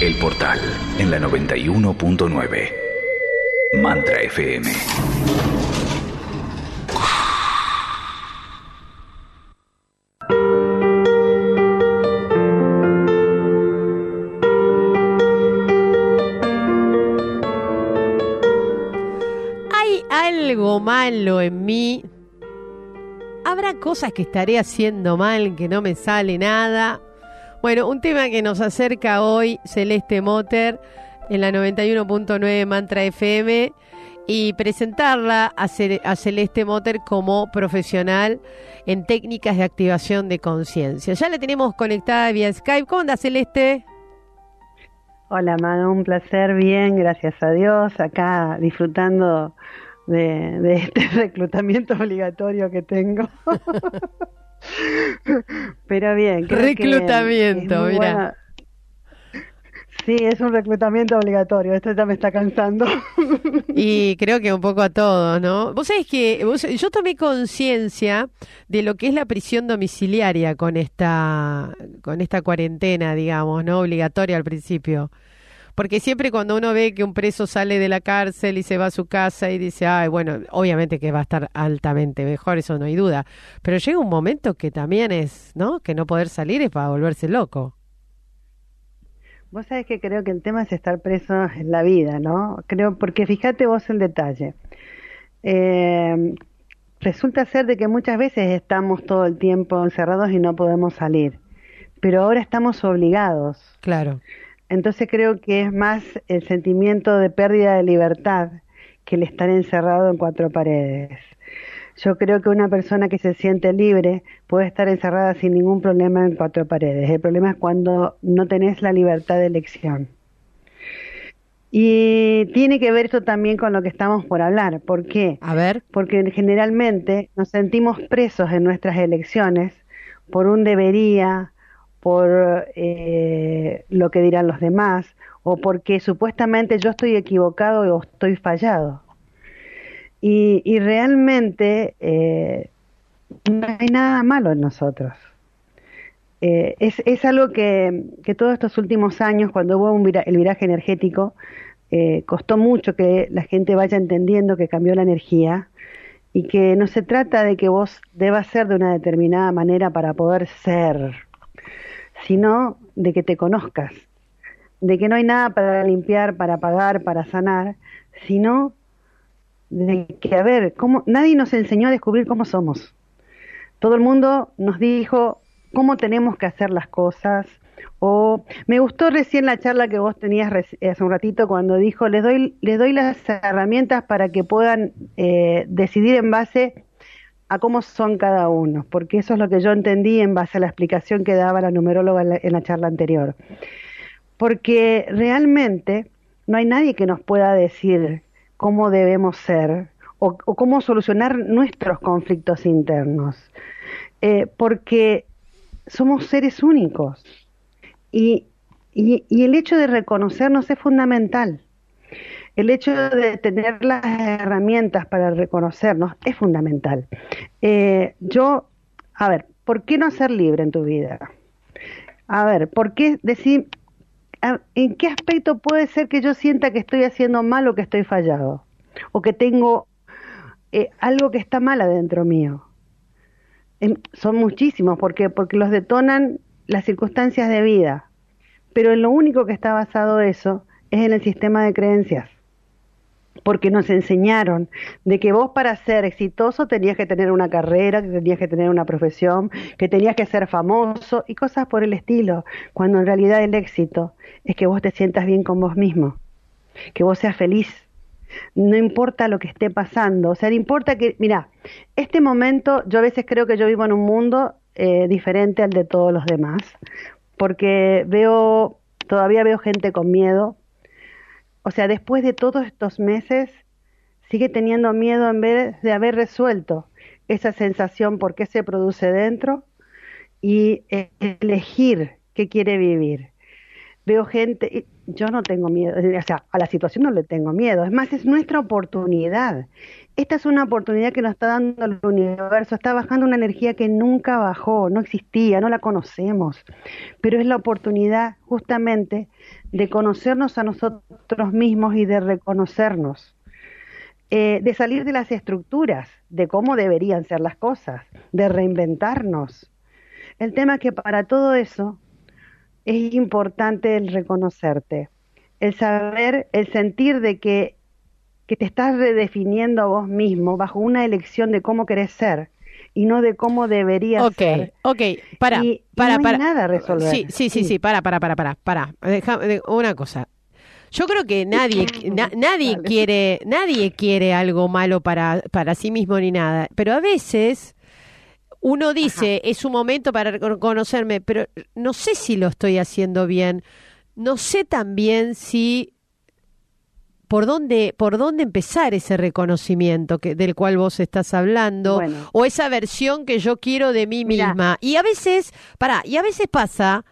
El Portal en la 91.9. Mantra FM. ¿Hay algo malo en mí? ¿Habrá cosas que estaré haciendo mal que no me sale nada? Bueno, un tema que nos acerca hoy Celeste Motter en la 91.9 Mantra FM y presentarla a, Ce- a Celeste Motter como profesional en técnicas de activación de conciencia. Ya la tenemos conectada vía Skype. ¿Cómo anda Celeste? Hola, Manu, un placer, bien, gracias a Dios, acá disfrutando de este reclutamiento obligatorio que tengo. Pero bien, creo Reclutamiento, mirá. buena- Sí, es un reclutamiento obligatorio, esto ya me está cansando. Y creo que un poco a todos, ¿no? Vos sabés que vos- yo tomé conciencia de lo que es la prisión domiciliaria con esta, con esta cuarentena, digamos, ¿no? Obligatoria al principio. Porque siempre cuando uno ve que un preso sale de la cárcel y se va a su casa y dice, ay, bueno, obviamente que va a estar altamente mejor, eso no hay duda. Pero llega un momento que también es, ¿no? Que no poder salir es para volverse loco. Vos sabés que creo que el tema es estar preso en la vida, ¿no? Creo, porque fíjate vos el detalle. Eh, resulta ser de que muchas veces estamos todo el tiempo encerrados y no podemos salir, pero ahora estamos obligados. Claro. Entonces creo que es más el sentimiento de pérdida de libertad que el estar encerrado en cuatro paredes. Yo creo que una persona que se siente libre puede estar encerrada sin ningún problema en cuatro paredes. El problema es cuando no tenés la libertad de elección. Y tiene que ver esto también con lo que estamos por hablar. ¿Por qué? A ver. Porque generalmente nos sentimos presos en nuestras elecciones por un debería, por eh, lo que dirán los demás, o porque supuestamente yo estoy equivocado o estoy fallado. Y, y realmente eh, no hay nada malo en nosotros. Eh, es, es algo que, que todos estos últimos años, cuando hubo un vira- el viraje energético, eh, costó mucho que la gente vaya entendiendo que cambió la energía y que no se trata de que vos debas ser de una determinada manera para poder ser, sino de que te conozcas, de que no hay nada para limpiar, para pagar, para sanar, sino de que, a ver, ¿cómo? nadie nos enseñó a descubrir cómo somos. Todo el mundo nos dijo cómo tenemos que hacer las cosas. O me gustó recién la charla que vos tenías reci- hace un ratito cuando dijo, les doy, les doy las herramientas para que puedan eh, decidir en base a cómo son cada uno, porque eso es lo que yo entendí en base a la explicación que daba la numeróloga en la, charla anterior. Porque realmente no hay nadie que nos pueda decir cómo debemos ser o, cómo solucionar nuestros conflictos internos, Eh, porque somos seres únicos y, y el hecho de reconocernos es fundamental. El hecho de tener las herramientas para reconocernos es fundamental. Eh, yo, a ver, ¿por qué no ser libre en tu vida? A ver, ¿por qué decir, en qué aspecto puede ser que yo sienta que estoy haciendo mal o que estoy fallado? O que tengo eh, algo que está mal adentro mío. Son muchísimos, ¿por qué? Porque los detonan las circunstancias de vida. Pero en lo único que está basado eso es en el sistema de creencias. Porque nos enseñaron de que vos para ser exitoso tenías que tener una carrera, que tenías que tener una profesión, que tenías que ser famoso y cosas por el estilo, cuando en realidad el éxito es que vos te sientas bien con vos mismo, que vos seas feliz, no importa lo que esté pasando, o sea, no importa que, mira, este momento yo a veces creo que yo vivo en un mundo eh, diferente al de todos los demás, porque veo, todavía veo gente con miedo, o sea, después de todos estos meses, sigue teniendo miedo en vez de haber resuelto esa sensación por qué se produce dentro y eh, elegir qué quiere vivir. Veo gente, yo no tengo miedo, o sea, a la situación no le tengo miedo, es más, es nuestra oportunidad. Esta es una oportunidad que nos está dando el universo, está bajando una energía que nunca bajó, no existía, no la conocemos, pero es la oportunidad justamente de conocernos a nosotros mismos y de reconocernos, eh, de salir de las estructuras, de cómo deberían ser las cosas, de reinventarnos. El tema es que para todo eso es importante el reconocerte, el saber, el sentir de que, que te estás redefiniendo a vos mismo bajo una elección de cómo querés ser y no de cómo debería ser. Ok, ok, para, para, no para. nada a resolver. Sí, sí, sí, sí, para, para, para, para, para. Deja, una cosa. Yo creo que nadie, nadie quiere, nadie quiere algo malo para, para sí mismo ni nada, pero a veces uno dice, es un momento para reconocerme, pero no sé si lo estoy haciendo bien. No sé también si por dónde por dónde empezar ese reconocimiento que del cual vos estás hablando o esa versión que yo quiero de mí misma. Y a veces, para, y a veces pasa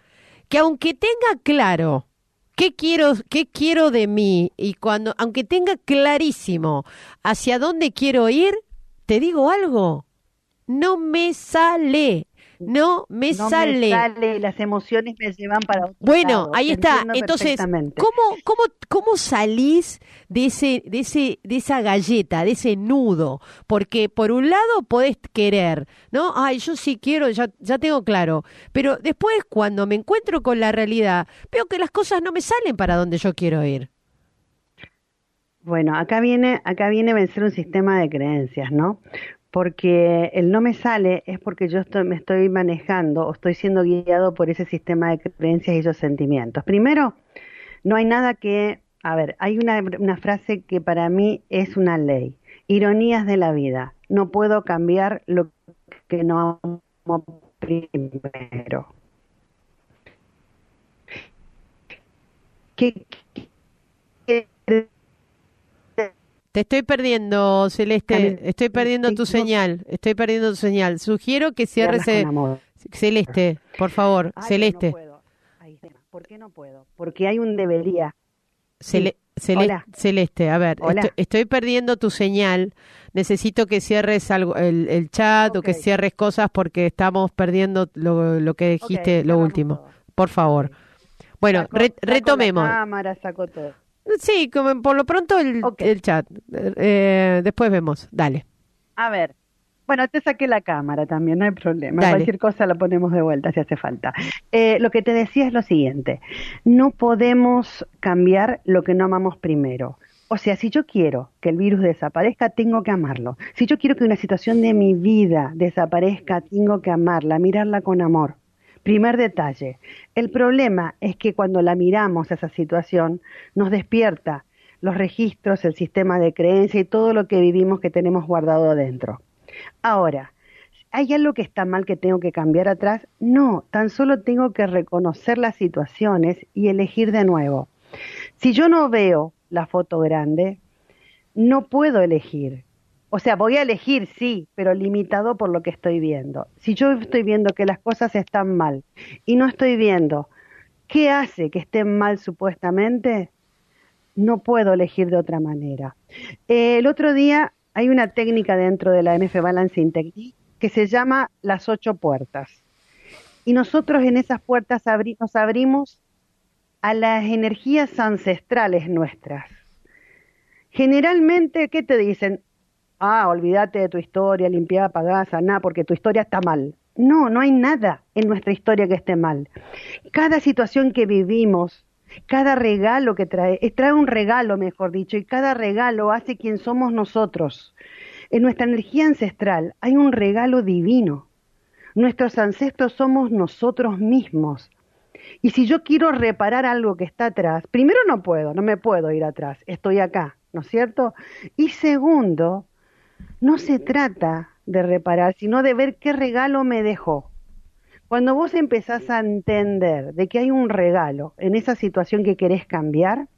que aunque tenga claro qué quiero qué quiero de mí y cuando aunque tenga clarísimo hacia dónde quiero ir, te digo algo, no me sale. No me no sale. Me sale, las emociones me llevan para otro Bueno, lado, ahí está. Entonces, ¿cómo, cómo, ¿cómo salís de ese, de ese, de esa galleta, de ese nudo? Porque por un lado podés querer, ¿no? Ay, yo sí quiero, ya, ya tengo claro. Pero después, cuando me encuentro con la realidad, veo que las cosas no me salen para donde yo quiero ir. Bueno, acá viene, acá viene vencer un sistema de creencias, ¿no? Porque el no me sale es porque yo estoy, me estoy manejando o estoy siendo guiado por ese sistema de creencias y esos sentimientos. Primero, no hay nada que, a ver, hay una, una frase que para mí es una ley, ironías de la vida, no puedo cambiar lo que no amo primero. ¿Qué, qué, te estoy perdiendo, Celeste. Estoy perdiendo tu señal. Estoy perdiendo tu señal. Sugiero que cierres. Celeste, por favor, Celeste. No puedo. ¿Por qué no puedo? Porque hay un debería. Celeste, a ver, estoy, perdiendo tu señal. Necesito que cierres algo, el, chat o que cierres cosas porque estamos perdiendo lo, que dijiste, lo último. Por favor. Bueno, retomemos. cámara, saco todo. Sí, como por lo pronto el, el chat. Eh, después vemos. Dale. A ver. Bueno, te saqué la cámara también, no hay problema. Cualquier cosa la ponemos de vuelta si hace falta. Eh, lo que te decía es lo siguiente. No podemos cambiar lo que no amamos primero. O sea, si yo quiero que el virus desaparezca, tengo que amarlo. Si yo quiero que una situación de mi vida desaparezca, tengo que amarla, mirarla con amor. Primer detalle, el problema es que cuando la miramos a esa situación nos despierta los registros, el sistema de creencia y todo lo que vivimos que tenemos guardado adentro. Ahora, ¿hay algo que está mal que tengo que cambiar atrás? No, tan solo tengo que reconocer las situaciones y elegir de nuevo. Si yo no veo la foto grande, no puedo elegir. O sea, voy a elegir, sí, pero limitado por lo que estoy viendo. Si yo estoy viendo que las cosas están mal y no estoy viendo qué hace que estén mal supuestamente, no puedo elegir de otra manera. Eh, el otro día hay una técnica dentro de la MF Balancing Technique que se llama las ocho puertas. Y nosotros en esas puertas nos abrimos a las energías ancestrales nuestras. Generalmente, ¿qué te dicen? Ah, olvídate de tu historia, limpiada, apagada, saná, porque tu historia está mal. No, no hay nada en nuestra historia que esté mal. Cada situación que vivimos, cada regalo que trae, trae un regalo, mejor dicho, y cada regalo hace quien somos nosotros. En nuestra energía ancestral hay un regalo divino. Nuestros ancestros somos nosotros mismos. Y si yo quiero reparar algo que está atrás, primero no puedo, no me puedo ir atrás, estoy acá, ¿no es cierto? Y segundo, no se trata de reparar, sino de ver qué regalo me dejó. Cuando vos empezás a entender de que hay un regalo en esa situación que querés cambiar,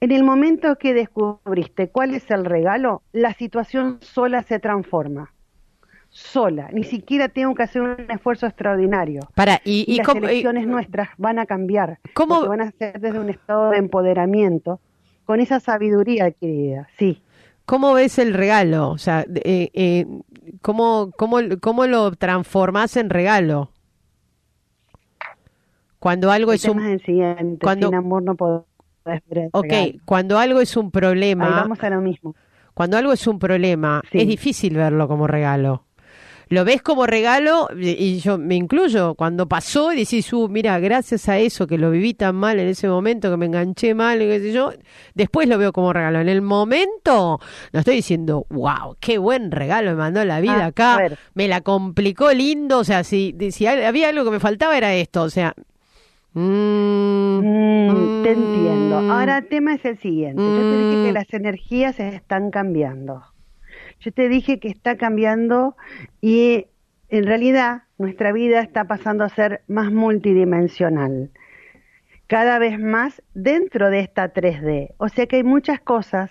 en el momento que descubriste cuál es el regalo, la situación sola se transforma. sola, ni siquiera tengo que hacer un esfuerzo extraordinario. Para, y, las elecciones nuestras van a cambiar, ¿cómo? van a ser desde un estado de empoderamiento, con esa sabiduría adquirida, sí. ¿Cómo ves el regalo? O sea, eh, eh, ¿cómo, cómo, ¿cómo lo transformas en regalo? Cuando algo es un... cuando... Sin amor no puedo Ok, cuando algo es un problema... vamos a lo mismo. Cuando algo es un problema, es difícil verlo como regalo lo ves como regalo y yo me incluyo cuando pasó y decís, uh, mira, gracias a eso que lo viví tan mal en ese momento, que me enganché mal, qué sé yo, después lo veo como regalo. En el momento, no estoy diciendo, wow, qué buen regalo me mandó la vida ah, acá, me la complicó lindo, o sea, si, si había algo que me faltaba era esto, o sea... Mm, mm, te entiendo. Ahora el tema es el siguiente. Yo te dije que mm. las energías se están cambiando. Yo te dije que está cambiando y en realidad nuestra vida está pasando a ser más multidimensional, cada vez más dentro de esta 3D. O sea que hay muchas cosas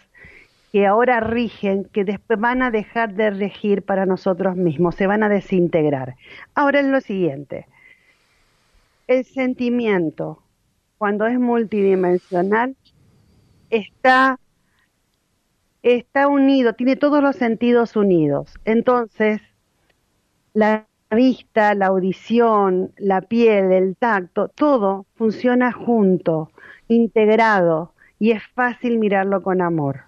que ahora rigen, que después van a dejar de regir para nosotros mismos, se van a desintegrar. Ahora es lo siguiente, el sentimiento, cuando es multidimensional, está está unido, tiene todos los sentidos unidos. Entonces, la vista, la audición, la piel, el tacto, todo funciona junto, integrado, y es fácil mirarlo con amor.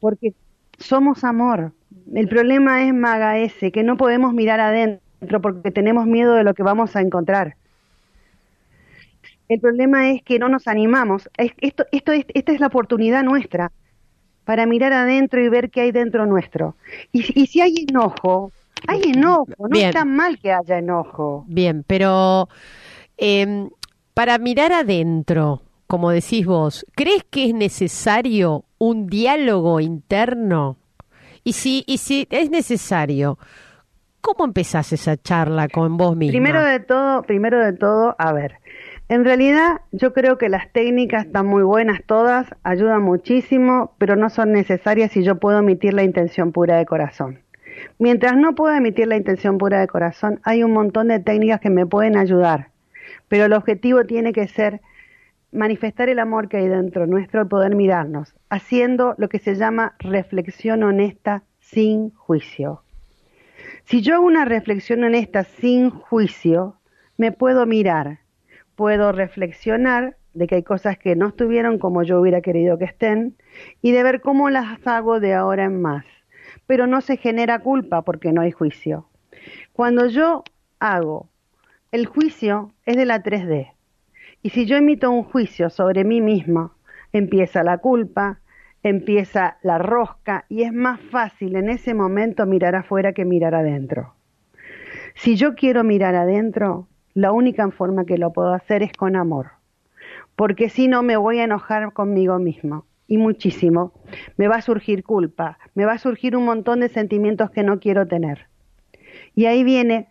Porque somos amor. El problema es, Maga, ese, que no podemos mirar adentro porque tenemos miedo de lo que vamos a encontrar. El problema es que no nos animamos. Esto, esto, esta es la oportunidad nuestra para mirar adentro y ver qué hay dentro nuestro. Y, si hay enojo, hay enojo, no está mal que haya enojo. Bien, pero em, para mirar adentro, como decís vos, ¿crees que es necesario un diálogo interno? Y si, y si es necesario, ¿cómo empezás esa charla con vos misma? Primero de todo, primero de todo, a ver, en realidad yo creo que las técnicas están muy buenas todas, ayudan muchísimo, pero no son necesarias si yo puedo emitir la intención pura de corazón. Mientras no pueda emitir la intención pura de corazón, hay un montón de técnicas que me pueden ayudar, pero el objetivo tiene que ser manifestar el amor que hay dentro nuestro y poder mirarnos, haciendo lo que se llama reflexión honesta sin juicio. Si yo hago una reflexión honesta sin juicio, me puedo mirar, puedo reflexionar de que hay cosas que no estuvieron como yo hubiera querido que estén y de ver cómo las hago de ahora en más. Pero no se genera culpa porque no hay juicio. Cuando yo hago, el juicio es de la 3D. Y si yo emito un juicio sobre mí mismo, empieza la culpa, empieza la rosca y es más fácil en ese momento mirar afuera que mirar adentro. Si yo quiero mirar adentro, la única forma que lo puedo hacer es con amor, porque si no me voy a enojar conmigo mismo y muchísimo. Me va a surgir culpa, me va a surgir un montón de sentimientos que no quiero tener. Y ahí viene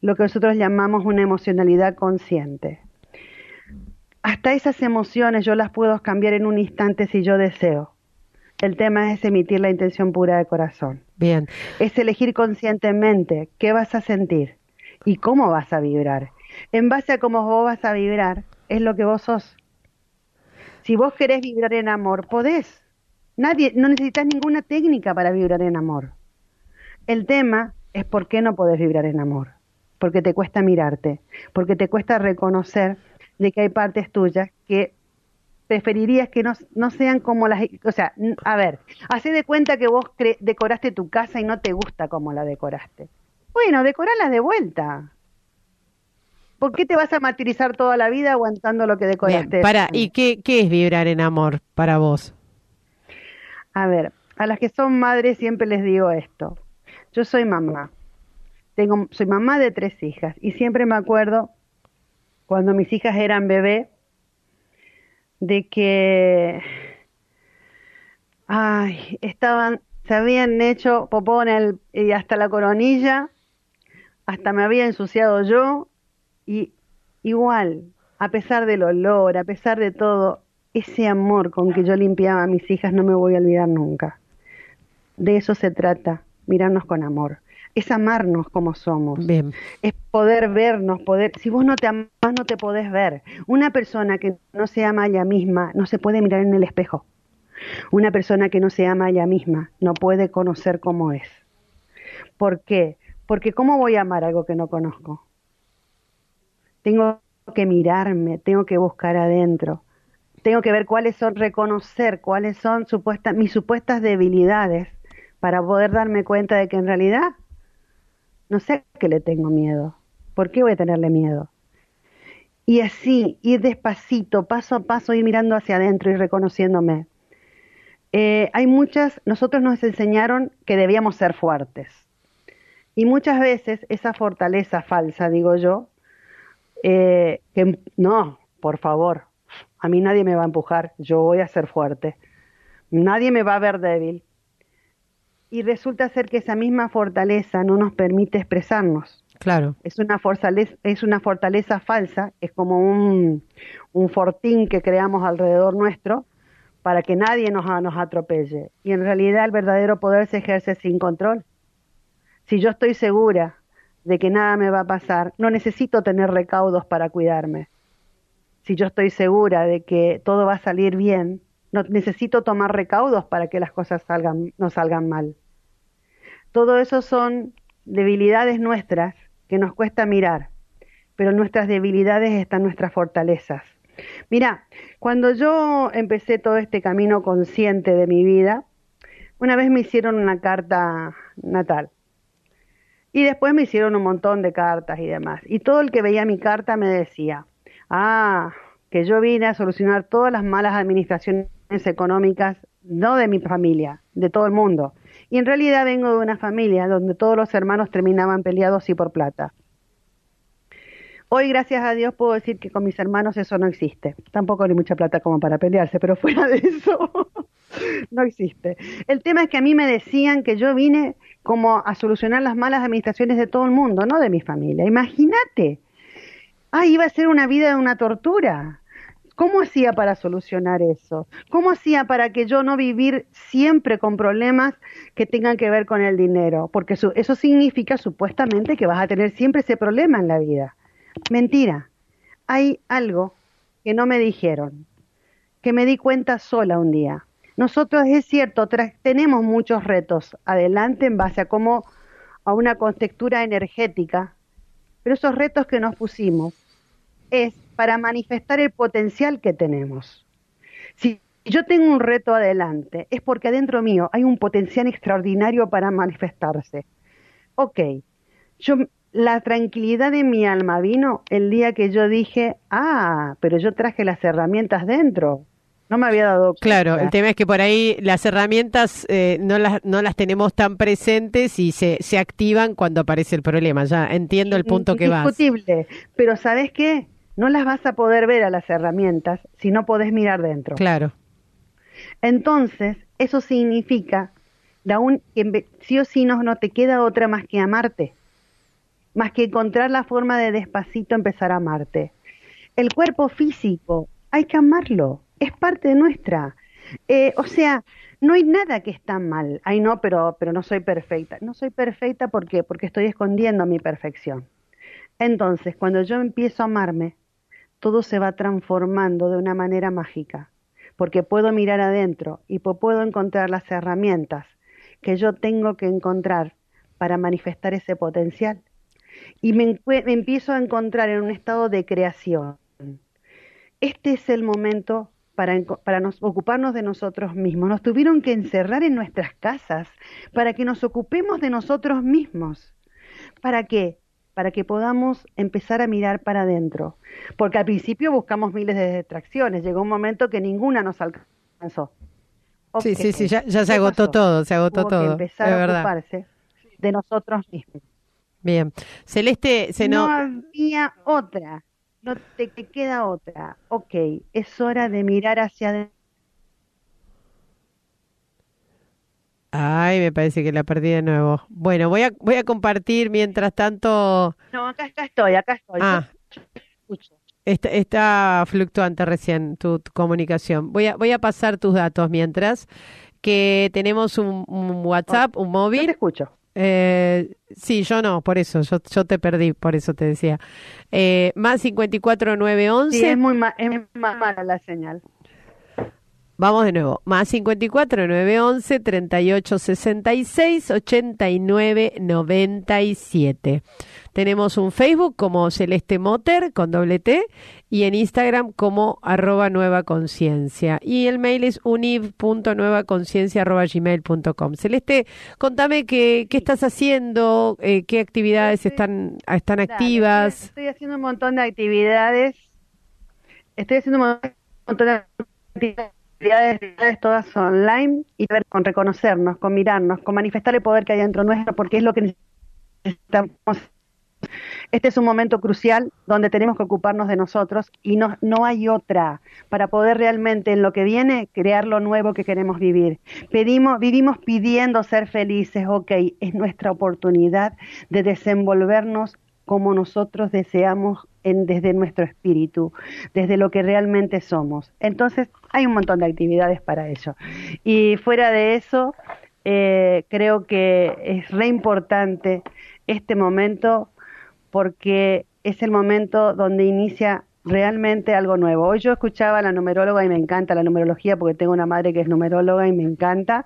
lo que nosotros llamamos una emocionalidad consciente. Hasta esas emociones yo las puedo cambiar en un instante si yo deseo. El tema es emitir la intención pura de corazón. Bien. Es elegir conscientemente qué vas a sentir y cómo vas a vibrar en base a cómo vos vas a vibrar, es lo que vos sos. Si vos querés vibrar en amor, podés. Nadie, no necesitas ninguna técnica para vibrar en amor. El tema es por qué no podés vibrar en amor. Porque te cuesta mirarte, porque te cuesta reconocer de que hay partes tuyas que preferirías que no, sean como las... O sea, a ver, hacé de cuenta que vos decoraste tu casa y no te gusta como la decoraste. Bueno, decorala de vuelta. ¿Por qué te vas a martirizar toda la vida aguantando lo que decoraste? para, ¿y qué, qué es vibrar en amor para vos? A ver, a las que son madres siempre les digo esto. Yo soy mamá. Tengo, soy mamá de tres hijas y siempre me acuerdo cuando mis hijas eran bebé de que ay, estaban, se habían hecho popó en el, y hasta la coronilla, hasta me había ensuciado yo y igual, a pesar del olor, a pesar de todo, ese amor con que yo limpiaba a mis hijas no me voy a olvidar nunca. De eso se trata, mirarnos con amor. es amarnos como somos. Bien. Es poder vernos, poder... Si vos no te amás, no te podés ver. Una persona que no se ama a ella misma no se puede mirar en el espejo. Una persona que no se ama a ella misma no puede conocer cómo es. ¿Por qué? Porque ¿cómo voy a amar algo que no conozco? Tengo que mirarme, tengo que buscar adentro, tengo que ver cuáles son, reconocer cuáles son supuestas, mis supuestas debilidades para poder darme cuenta de que en realidad no sé que le tengo miedo. ¿Por qué voy a tenerle miedo? Y así, ir despacito, paso a paso, ir mirando hacia adentro y reconociéndome. Eh, hay muchas, nosotros nos enseñaron que debíamos ser fuertes. Y muchas veces esa fortaleza falsa, digo yo, eh, que no, por favor, a mí nadie me va a empujar, yo voy a ser fuerte. Nadie me va a ver débil. Y resulta ser que esa misma fortaleza no nos permite expresarnos. Claro. Es una fortaleza, es una fortaleza falsa, es como un, un fortín que creamos alrededor nuestro para que nadie nos, nos atropelle. Y en realidad el verdadero poder se ejerce sin control. Si yo estoy segura de que nada me va a pasar, no necesito tener recaudos para cuidarme. Si yo estoy segura de que todo va a salir bien, no necesito tomar recaudos para que las cosas salgan, no salgan mal. Todo eso son debilidades nuestras que nos cuesta mirar, pero nuestras debilidades están nuestras fortalezas. Mira, cuando yo empecé todo este camino consciente de mi vida, una vez me hicieron una carta natal y después me hicieron un montón de cartas y demás. Y todo el que veía mi carta me decía, ah, que yo vine a solucionar todas las malas administraciones económicas, no de mi familia, de todo el mundo. Y en realidad vengo de una familia donde todos los hermanos terminaban peleados y por plata. Hoy, gracias a Dios, puedo decir que con mis hermanos eso no existe. Tampoco hay mucha plata como para pelearse, pero fuera de eso, no existe. El tema es que a mí me decían que yo vine como a solucionar las malas administraciones de todo el mundo, no de mi familia. Imagínate. Ah, iba a ser una vida de una tortura. ¿Cómo hacía para solucionar eso? ¿Cómo hacía para que yo no vivir siempre con problemas que tengan que ver con el dinero? Porque eso significa supuestamente que vas a tener siempre ese problema en la vida. Mentira. Hay algo que no me dijeron, que me di cuenta sola un día. Nosotros es cierto, tenemos muchos retos adelante en base a cómo a una contextura energética, pero esos retos que nos pusimos es para manifestar el potencial que tenemos. Si yo tengo un reto adelante, es porque adentro mío hay un potencial extraordinario para manifestarse. Ok, yo la tranquilidad de mi alma vino el día que yo dije, ah, pero yo traje las herramientas dentro. No me había dado Claro, el tema es que por ahí las herramientas eh, no, las, no las tenemos tan presentes y se, se activan cuando aparece el problema. Ya entiendo el punto que vas. Indiscutible. Pero ¿sabes qué? No las vas a poder ver a las herramientas si no podés mirar dentro. Claro. Entonces, eso significa un, que sí o sí no, no te queda otra más que amarte. Más que encontrar la forma de despacito empezar a amarte. El cuerpo físico, hay que amarlo es parte nuestra. Eh, o sea, no hay nada que está mal. Ay, no, pero, pero no soy perfecta. No soy perfecta porque, porque estoy escondiendo mi perfección. Entonces, cuando yo empiezo a amarme, todo se va transformando de una manera mágica, porque puedo mirar adentro y puedo encontrar las herramientas que yo tengo que encontrar para manifestar ese potencial. Y me, me empiezo a encontrar en un estado de creación. Este es el momento para, para nos, ocuparnos de nosotros mismos. Nos tuvieron que encerrar en nuestras casas para que nos ocupemos de nosotros mismos. ¿Para qué? Para que podamos empezar a mirar para adentro. Porque al principio buscamos miles de distracciones. Llegó un momento que ninguna nos alcanzó. Sí, sí, sí, ya, se agotó todo, se agotó todo. empezar a ocuparse de nosotros mismos. Bien. Celeste, se no... no había otra no te queda otra. Ok, es hora de mirar hacia adentro. Ay, me parece que la perdí de nuevo. Bueno, voy a, voy a compartir mientras tanto. No, acá, estoy, acá estoy. Ah, está, está, fluctuante recién tu, comunicación. Voy a, voy a pasar tus datos mientras que tenemos un, WhatsApp, un móvil. Yo te escucho. Eh, sí, yo no, por eso, yo, yo te perdí, por eso te decía. Eh, más 54 911. Sí, es muy, es muy mala la señal. Vamos de nuevo. Más 54 911 38 66 89 97. Tenemos un Facebook como Celeste Moter con doble T y en Instagram como arroba nueva conciencia. Y el mail es univ.nuevaconciencia arroba gmail.com. Celeste, contame qué, qué estás haciendo, eh, qué actividades están, están activas. Estoy haciendo un montón de actividades. Estoy haciendo un montón de actividades actividades todas online y ver con reconocernos, con mirarnos, con manifestar el poder que hay dentro nuestro, porque es lo que necesitamos. Este es un momento crucial donde tenemos que ocuparnos de nosotros y no, no hay otra para poder realmente en lo que viene crear lo nuevo que queremos vivir. Pedimos, vivimos pidiendo ser felices, ok, es nuestra oportunidad de desenvolvernos como nosotros deseamos en, desde nuestro espíritu, desde lo que realmente somos. Entonces, hay un montón de actividades para ello. Y fuera de eso, eh, creo que es re importante este momento porque es el momento donde inicia realmente algo nuevo. Hoy yo escuchaba a la numeróloga y me encanta la numerología porque tengo una madre que es numeróloga y me encanta.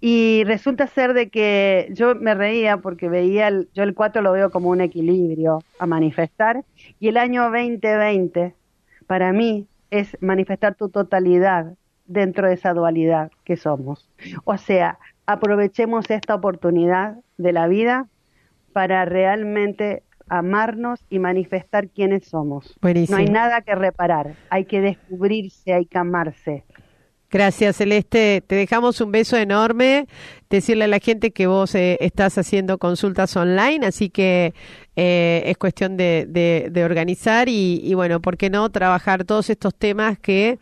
Y resulta ser de que yo me reía porque veía, el, yo el 4 lo veo como un equilibrio a manifestar y el año 2020 para mí es manifestar tu totalidad dentro de esa dualidad que somos. O sea, aprovechemos esta oportunidad de la vida para realmente amarnos y manifestar quiénes somos. No hay nada que reparar, hay que descubrirse, hay que amarse. Gracias, Celeste. Te dejamos un beso enorme. Decirle a la gente que vos eh, estás haciendo consultas online, así que eh, es cuestión de, de, organizar y, y, bueno, ¿por qué no trabajar todos estos temas que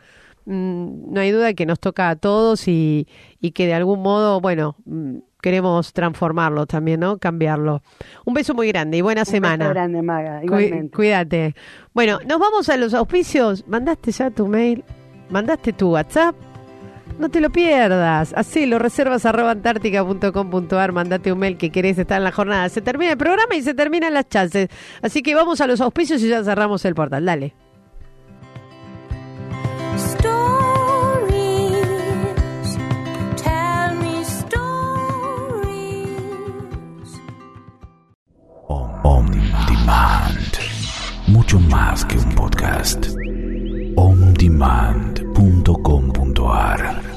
mm, no hay duda que nos toca a todos y, y que de algún modo, bueno, mm, queremos transformarlo también, ¿no? Cambiarlo. Un beso muy grande y buena Un semana. Beso grande, Maga, igualmente. cuídate. Bueno, nos vamos a los auspicios. ¿Mandaste ya tu mail? ¿Mandaste tu WhatsApp? No te lo pierdas. Así lo reservas arroba antártica.com.ar. Mandate un mail que querés estar en la jornada. Se termina el programa y se terminan las chances. Así que vamos a los auspicios y ya cerramos el portal. Dale. Mucho más que un podcast. ondemand.com.ar